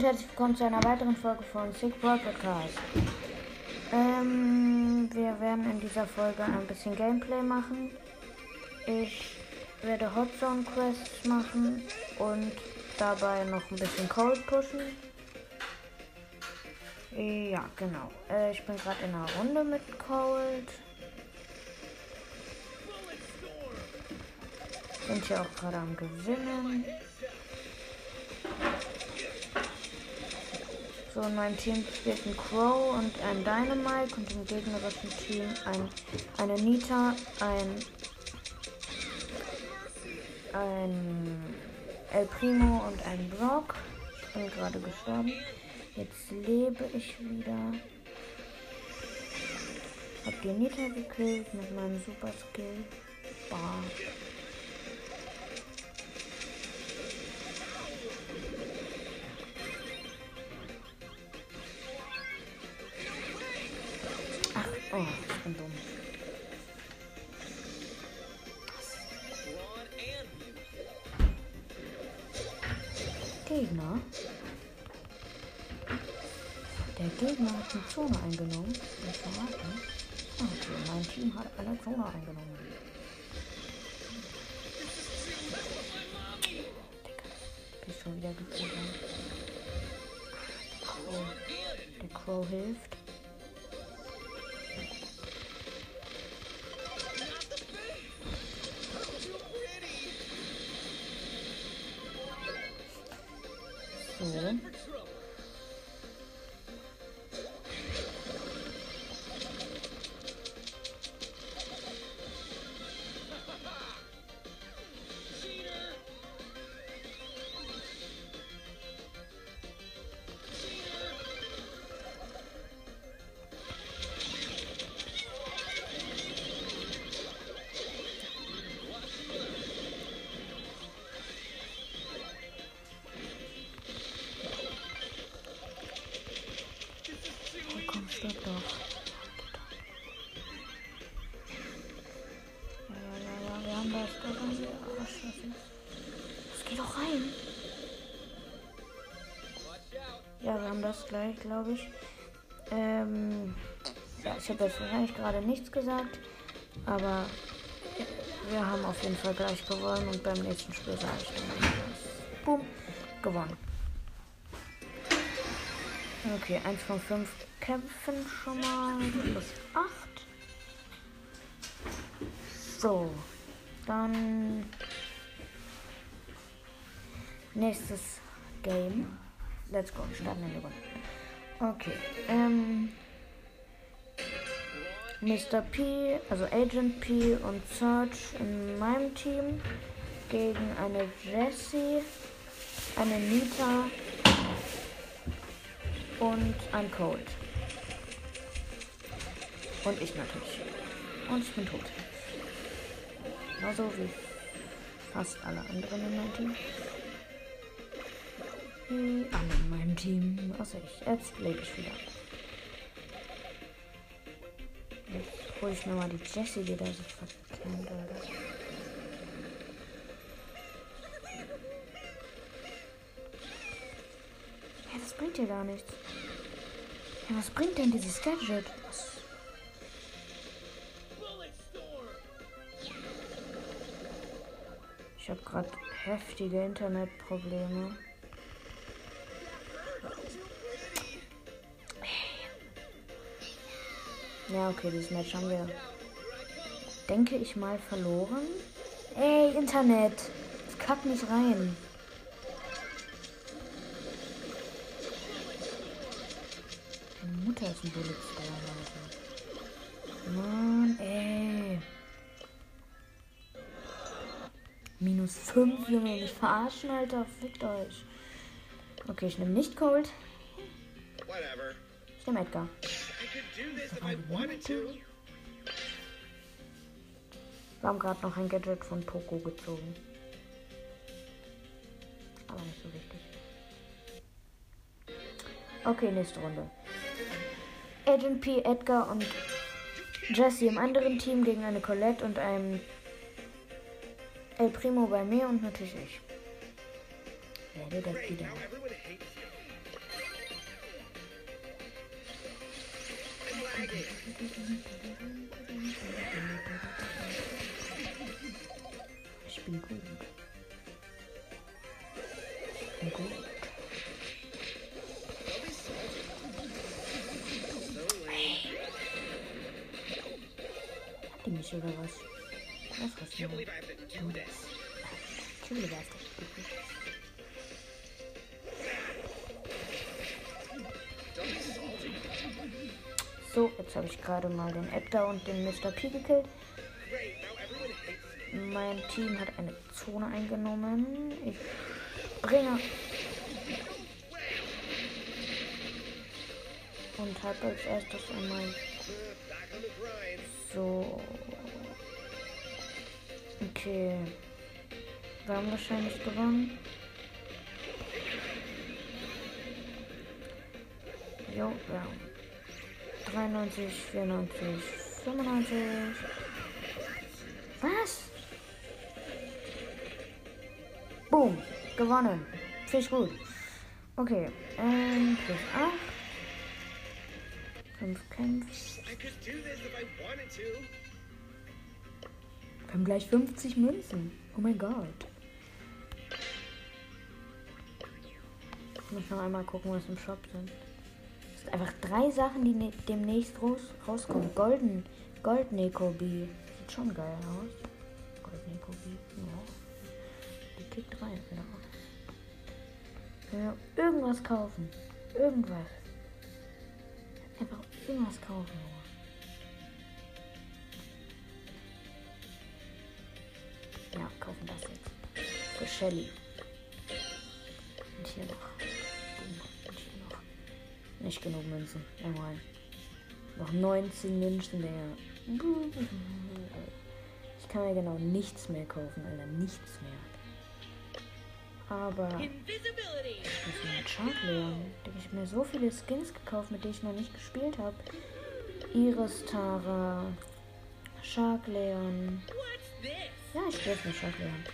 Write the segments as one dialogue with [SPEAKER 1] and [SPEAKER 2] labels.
[SPEAKER 1] und herzlich willkommen zu einer weiteren Folge von Sick World Podcast. Ähm, wir werden in dieser Folge ein bisschen Gameplay machen. Ich werde Hot Zone Quests machen und dabei noch ein bisschen Cold pushen. Ja, genau. Äh, ich bin gerade in einer Runde mit Cold. Sind hier auch gerade am Gewinnen. So, in meinem Team spielt ein Crow und ein Dynamite und im gegnerischen Team ein, eine Nita, ein, ein El Primo und ein Brock. Ich bin gerade gestorben. Jetzt lebe ich wieder. Hab die Nita gekillt mit meinem Super Skill. Bah. Oh, ich bin dumm. Gegner. Der Gegner hat eine Zone eingenommen. Nicht verraten. Okay, mein Team hat eine Zone eingenommen. Digga, bist schon wieder Crow. Der Crow hilft. So. Das gleich, glaube ich. Ähm, ja, ich habe jetzt wahrscheinlich gerade nichts gesagt, aber wir haben auf jeden Fall gleich gewonnen und beim nächsten Spiel sage ich dann. Boom, gewonnen. Okay, 1 von 5 kämpfen schon mal. Plus 8. So. Dann. Nächstes Game. Let's go. Starten in die Runde. Okay. Ähm. Mr. P, also Agent P und Search in meinem Team gegen eine Jessie, eine Nita und ein Cold. Und ich natürlich. Und ich bin tot. Genauso wie fast alle anderen in meinem Team. Alle in meinem Team. Außer ich. Jetzt lebe ich wieder. Jetzt hole ich nochmal die Jessie, die da sich verklemmt, oder? Ja, das bringt dir gar nichts. Ja, was bringt denn dieses Gadget? Was? Ich habe gerade heftige Internetprobleme. Ja, okay, dieses Match haben wir, denke ich mal, verloren. Ey, Internet! Es kackt nicht rein. Meine Mutter ist ein Bullet Leute. Mann, ey. Minus 5, Junge, mich verarschen, Alter. Fickt euch. Okay, ich nehme nicht Cold. Ich nehme Edgar. Wir haben gerade noch ein Gadget von Poco gezogen. Aber nicht so wichtig. Okay, nächste Runde. Agent P, Edgar und Jesse im anderen Team gegen eine Colette und einem El Primo bei mir und natürlich ich. Werde das wieder. Ich bin gut. Ich bin gut.
[SPEAKER 2] Don't be salty. So lame.
[SPEAKER 1] Hat die mich oder was? Was hast du?
[SPEAKER 2] Can't believe I
[SPEAKER 1] So, jetzt habe ich gerade mal den Edgar und den Mr. P gekillt. Mein Team hat eine Zone eingenommen. Ich bringe. Und habe als erstes einmal so. Okay. Wir haben wahrscheinlich gewonnen. Jo, ja. 93, 94, 95. Was? Boom. Gewonnen. Finde ich gut. Okay. Ähm, plus 8. 5 Kämpfe. Wir haben gleich 50 Münzen. Oh mein Gott. Ich muss noch einmal gucken, was im Shop sind. Einfach drei Sachen, die ne demnächst raus rauskommen. Golden, Gold Nekobi. Sieht schon geil aus. Gold Nekobi. Ja. Die kickt rein. Ja. ja. Irgendwas kaufen. Irgendwas. Einfach irgendwas kaufen. Ja, kaufen das jetzt. Für Shelly. Nicht genug Münzen. Einmal. Noch 19 Münzen, Digga. Ich kann mir genau nichts mehr kaufen, Alter. Nichts mehr. Aber ich muss mir einen Chart lernen. Ich habe mir so viele Skins gekauft, mit denen ich noch nicht gespielt habe. Iris Tara. Shark Leon. Ja, ich spiele jetzt mit Shark Leon.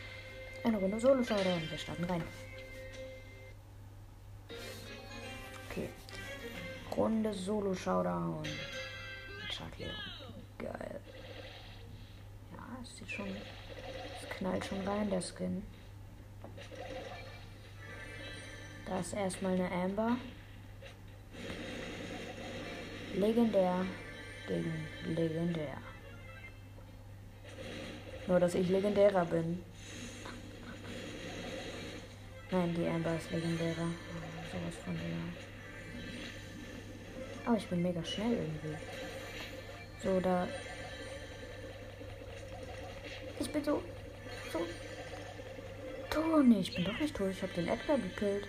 [SPEAKER 1] Eine Runde Solo Showdown. Wir starten rein. Okay. Runde Solo Showdown. Shark Leon. Geil. Ja, es sieht schon. Es knallt schon rein, der Skin. Da ist erstmal eine Amber. Legendär gegen legendär. Nur, dass ich legendärer bin. Nein, die Amber ist legendärer. Sowas von ja. Aber ich bin mega schnell irgendwie. So, da. Ich bin so. So. tot. Nee, ich bin doch nicht tot. Ich habe den Edgar gekillt.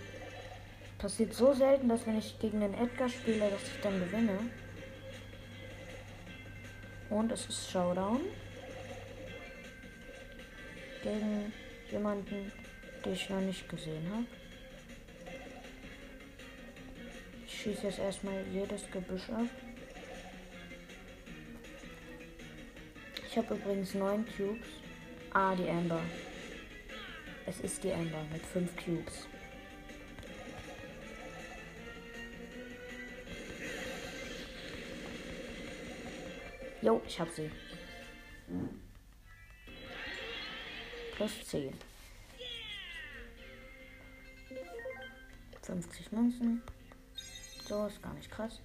[SPEAKER 1] Passiert so selten, dass wenn ich gegen den Edgar spiele, dass ich dann gewinne. Und es ist Showdown. Gegen jemanden, den ich noch nicht gesehen habe. Schieße jetzt erstmal jedes Gebüsch ab. Ich habe übrigens neun Cubes. Ah, die Amber. Es ist die Amber mit fünf Cubes. Jo, ich hab sie. Plus 10. 50 Münzen. So, ist gar nicht krass.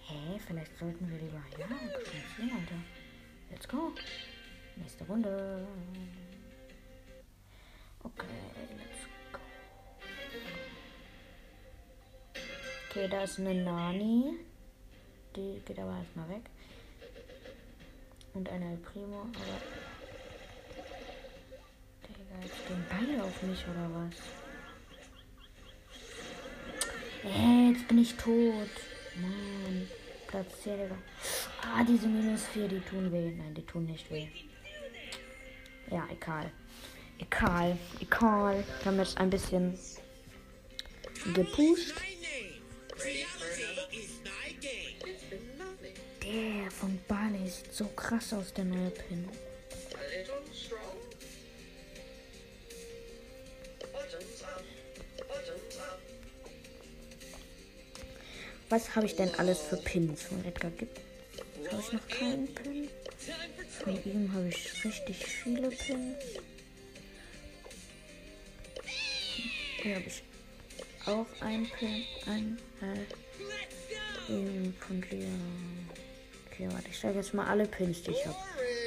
[SPEAKER 1] Hä, vielleicht sollten wir lieber. Ja, spielen, Alter. Let's go. Nächste Runde. Okay, let's go. Okay, da ist eine Nani. Die geht aber erstmal weg. Und eine El Primo, aber. Digga, jetzt stehen beide auf mich oder was? Äh, jetzt bin ich tot. Mann. Platz 10, Digga. Ah, diese minus 4, die tun weh. Nein, die tun nicht weh. Ja, egal. Egal. Egal. Wir haben jetzt ein bisschen gepusht. Der von Barley sieht so krass aus, der neue Pin. Was habe ich denn alles für Pins von Edgar gibt? Habe ich noch keinen Pin? Von ihm habe ich richtig viele Pins. Hier habe ich auch einen Pin. Ein, äh, von Leon. Okay, warte, ich sage jetzt mal alle Pins, die ich habe.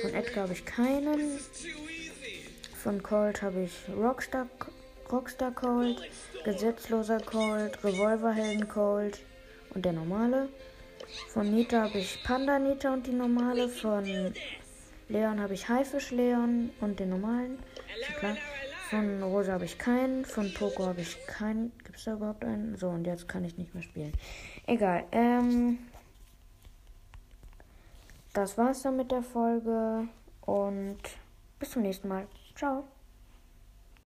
[SPEAKER 1] Von Edgar habe ich keinen. Von Colt habe ich Rockstar, Rockstar Colt, Gesetzloser Colt, Revolverhelden Colt und der normale. Von Nita habe ich Panda Nita und die normale. Von Leon habe ich Haifisch Leon und den normalen. Klar. Von Rosa habe ich keinen. Von Poco habe ich keinen. Gibt es da überhaupt einen? So, und jetzt kann ich nicht mehr spielen. Egal. Ähm, das war's dann mit der Folge. Und bis zum nächsten Mal. Ciao.